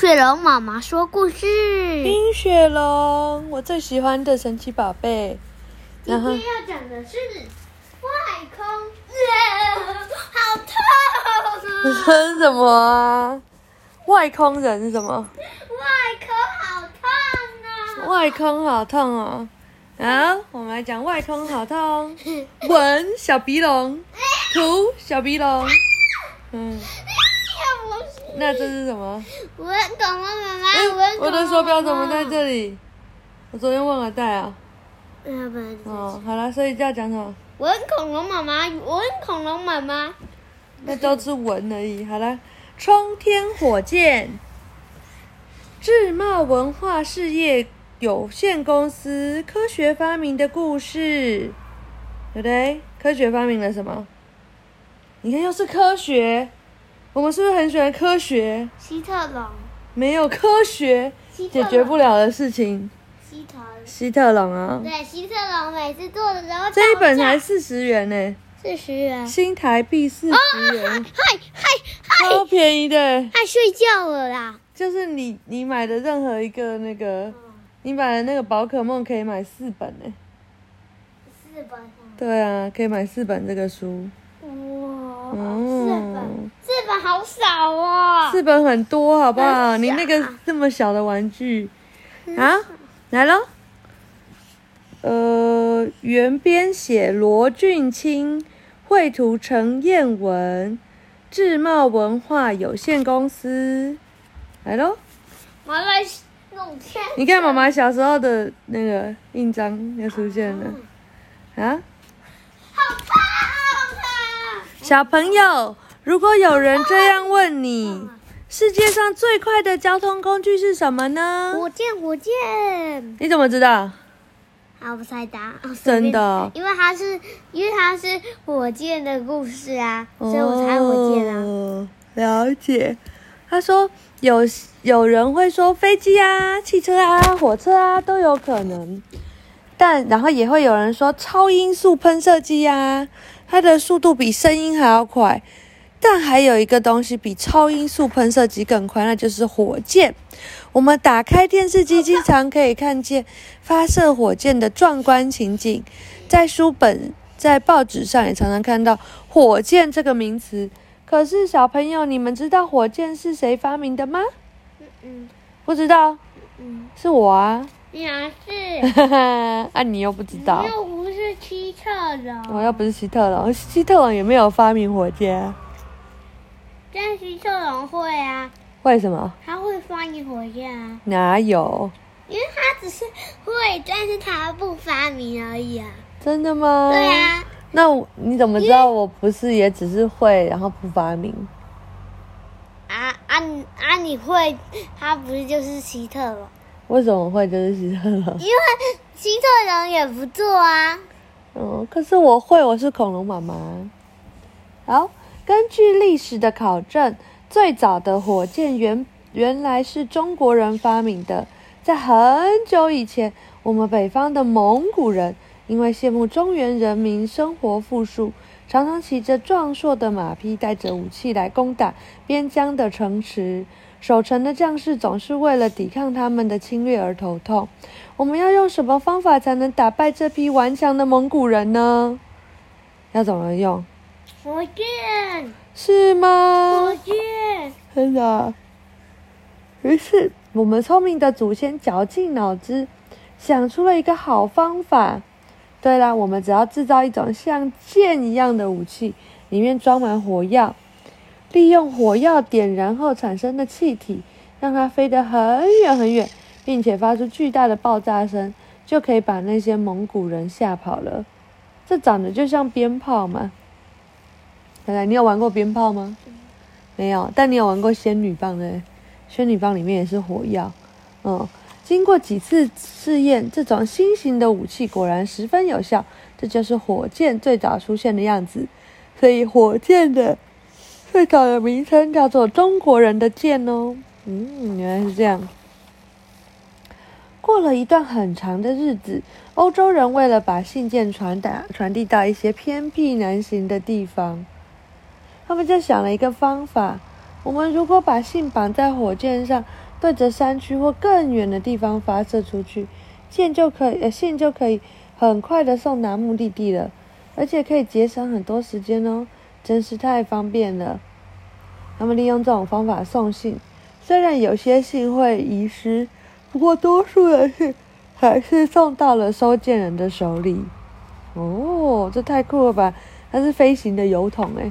雪龙妈妈说故事。冰雪龙，我最喜欢的神奇宝贝。今天要讲的是外空，人好痛啊！这是什么啊？外空人是什么？外空好痛啊！外空好痛哦。啊，我们来讲外空好痛。文小鼻龙，图小鼻龙。嗯，那这是什么？我很恐龙妈妈，哎我很恐龙我的手表怎么在里？这里？我昨天忘了带啊。哦，好了，所以就要讲什么？我很恐龙妈妈，我很恐龙妈妈。那都是文而已。好了，冲天火箭，智茂文化事业有限公司科学发明的故事，对不对？科学发明了什么？你看，又是科学。我们是不是很喜欢科学？希特龙，没有科学解决不了的事情。希特龙。希特龙啊，对，希特龙每次做的时候这一本才四十元呢，四十元。新台币四十元，嗨嗨嗨！超便宜的。爱睡觉了啦。就是你你买的任何一个那个，你买的那个宝可梦可以买四本呢。四本上。对啊，可以买四本这个书。哇，哦四本，四本好少哦。四本很多，好不好？你那个这么小的玩具，啊，来喽。呃，原编写罗俊清，绘图陈彦文，智茂文化有限公司。来喽，我来弄天。你看妈妈小时候的那个印章又出现了啊！好棒啊！小朋友，如果有人这样问你，世界上最快的交通工具是什么呢？火箭，火箭。你怎么知道？好，我猜答案。哦真的？因为它是，因为它是火箭的故事啊，所以我才火箭啊。哦，了解。他说有有人会说飞机啊、汽车啊、火车啊都有可能，但然后也会有人说超音速喷射机啊，它的速度比声音还要快。但还有一个东西比超音速喷射机更快，那就是火箭。我们打开电视机，经常可以看见发射火箭的壮观情景，在书本、在报纸上也常常看到“火箭”这个名词。可是小朋友，你们知道火箭是谁发明的吗？嗯嗯不知道，嗯，是我啊。你哪是？哈哈，啊，你又不知道，又不是希特龙。我又不是希特龙，希特龙也没有发明火箭啊。但希特龙会啊，为什么？他会发明火箭啊，哪有？因为他只是会，但是他不发明而已啊。真的吗？对啊，那你怎么知道我不是也只是会，然后不发明？啊啊你啊！你会，他不是就是希特龙？为什么会就是希特了？因为希特龙也不做啊。嗯，可是我会，我是恐龙妈妈。好，根据历史的考证，最早的火箭原原来是中国人发明的。在很久以前，我们北方的蒙古人因为羡慕中原人民生活富庶，常常骑着壮硕的马匹，带着武器来攻打边疆的城池。守城的将士总是为了抵抗他们的侵略而头痛。我们要用什么方法才能打败这批顽强的蒙古人呢？要怎么用？火箭，是吗火？箭，真的。于是，我们聪明的祖先绞尽脑汁，想出了一个好方法。对啦，我们只要制造一种像箭一样的武器，里面装满火药，利用火药点燃后产生的气体，让它飞得很远很远，并且发出巨大的爆炸声，就可以把那些蒙古人吓跑了。这长得就像鞭炮嘛。来来，你有玩过鞭炮吗？没有，但你有玩过仙女棒呢？仙女棒里面也是火药。嗯，经过几次试验，这种新型的武器果然十分有效。这就是火箭最早出现的样子。所以火箭的最早的名称叫做中国人的箭哦。嗯，原来是这样。过了一段很长的日子，欧洲人为了把信件传达传递到一些偏僻难行的地方，他们就想了一个方法：我们如果把信绑在火箭上，对着山区或更远的地方发射出去，箭就可以，呃，线就可以很快的送达目的地了，而且可以节省很多时间哦，真是太方便了。他们利用这种方法送信，虽然有些信会遗失，不过多数的信还是送到了收件人的手里。哦，这太酷了吧！它是飞行的油桶诶。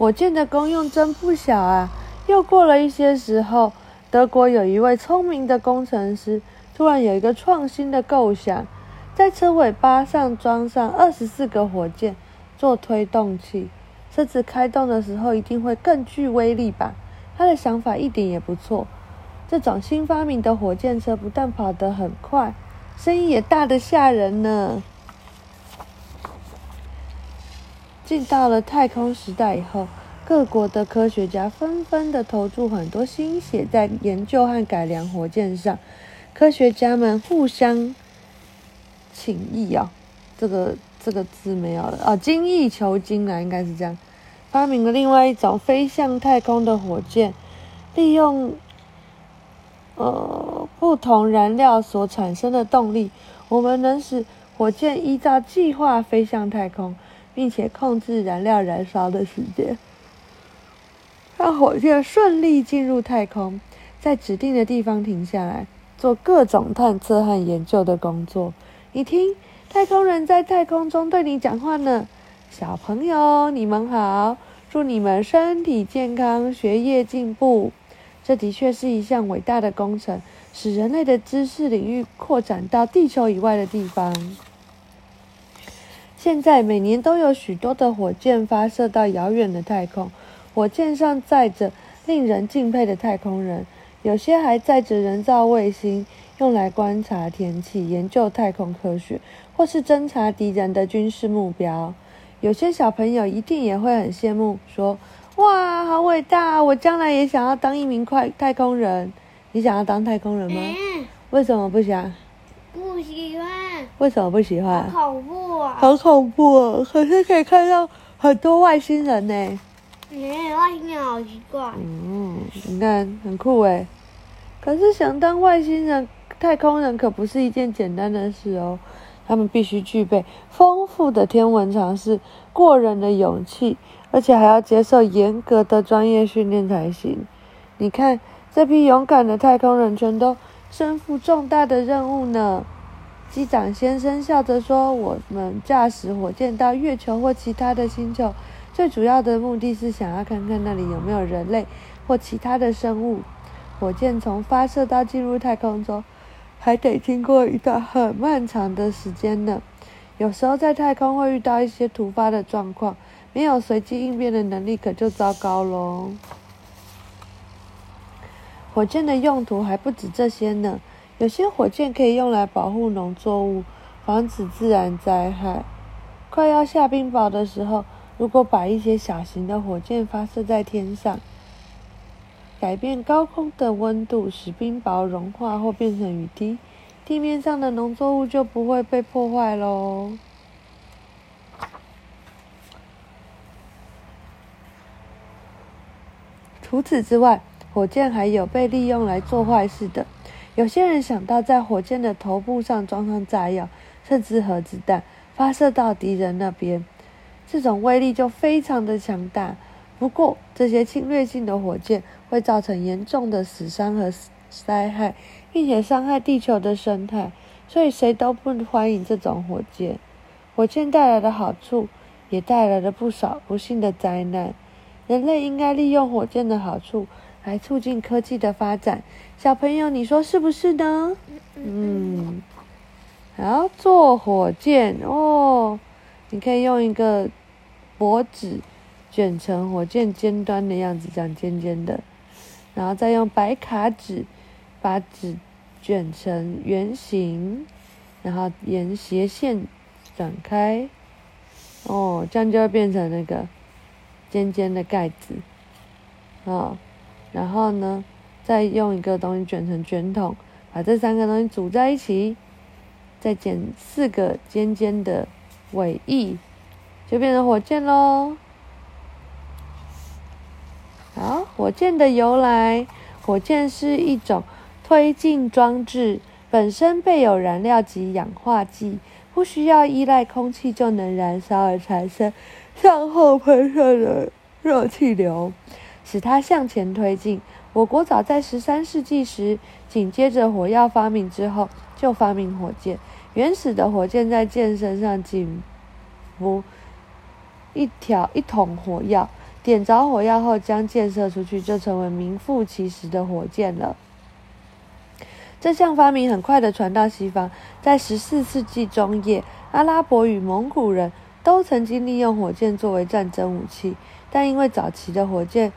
火箭的功用真不小啊！又过了一些时候，德国有一位聪明的工程师，突然有一个创新的构想，在车尾巴上装上二十四个火箭做推动器，车子开动的时候一定会更具威力吧？他的想法一点也不错。这种新发明的火箭车不但跑得很快，声音也大得吓人呢。进到了太空时代以后。各国的科学家纷纷的投注很多心血在研究和改良火箭上，科学家们互相请益啊，这个这个字没有了啊，精益求精啊，应该是这样，发明了另外一种飞向太空的火箭，利用呃不同燃料所产生的动力，我们能使火箭依照计划飞向太空，并且控制燃料燃烧的时间。让火箭顺利进入太空，在指定的地方停下来，做各种探测和研究的工作。你听，太空人在太空中对你讲话呢。小朋友，你们好，祝你们身体健康，学业进步。这的确是一项伟大的工程，使人类的知识领域扩展到地球以外的地方。现在每年都有许多的火箭发射到遥远的太空。火箭上载着令人敬佩的太空人，有些还载着人造卫星，用来观察天气、研究太空科学，或是侦察敌人的军事目标。有些小朋友一定也会很羡慕，说：“哇，好伟大！我将来也想要当一名快太空人。”你想要当太空人吗？为什么不想？为什么不喜欢？好恐怖啊！好恐怖啊！可是可以看到很多外星人呢。嗯，外星人好奇怪。嗯，你看很酷哎，可是想当外星人、太空人可不是一件简单的事哦。他们必须具备丰富的天文常识、过人的勇气，而且还要接受严格的专业训练才行。你看，这批勇敢的太空人全都身负重大的任务呢。机长先生笑着说：“我们驾驶火箭到月球或其他的星球。”最主要的目的是想要看看那里有没有人类或其他的生物。火箭从发射到进入太空中，还得经过一段很漫长的时间呢。有时候在太空会遇到一些突发的状况，没有随机应变的能力，可就糟糕喽。火箭的用途还不止这些呢。有些火箭可以用来保护农作物，防止自然灾害。快要下冰雹的时候。如果把一些小型的火箭发射在天上，改变高空的温度，使冰雹融化或变成雨滴，地面上的农作物就不会被破坏喽。除此之外，火箭还有被利用来做坏事的。有些人想到在火箭的头部上装上炸药，甚至核子弹，发射到敌人那边。这种威力就非常的强大，不过这些侵略性的火箭会造成严重的死伤和灾害，并且伤害地球的生态，所以谁都不欢迎这种火箭。火箭带来的好处，也带来了不少不幸的灾难。人类应该利用火箭的好处来促进科技的发展。小朋友，你说是不是呢？嗯，好，做火箭哦，你可以用一个。薄纸卷成火箭尖端的样子，这样尖尖的，然后再用白卡纸把纸卷成圆形，然后沿斜线展开，哦，这样就会变成那个尖尖的盖子，哦，然后呢，再用一个东西卷成卷筒，把这三个东西组在一起，再剪四个尖尖的尾翼。就变成火箭喽！好，火箭的由来。火箭是一种推进装置，本身备有燃料及氧化剂，不需要依赖空气就能燃烧而产生向后喷射的热气流，使它向前推进。我国早在十三世纪时，紧接着火药发明之后，就发明火箭。原始的火箭在箭身上紧不一条一桶火药，点着火药后将箭射出去，就成为名副其实的火箭了。这项发明很快的传到西方，在十四世纪中叶，阿拉伯与蒙古人都曾经利用火箭作为战争武器，但因为早期的火箭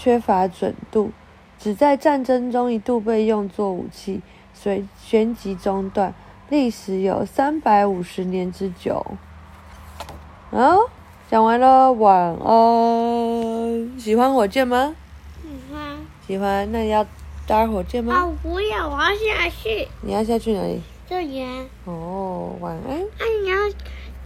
缺乏准度，只在战争中一度被用作武器，随旋即中断。历史有三百五十年之久。啊，讲完了，晚安。喜欢火箭吗？喜欢。喜欢，那你要搭火箭吗？啊，我不要，我要下去。你要下去哪里？这里啊。哦，晚安。啊，你要。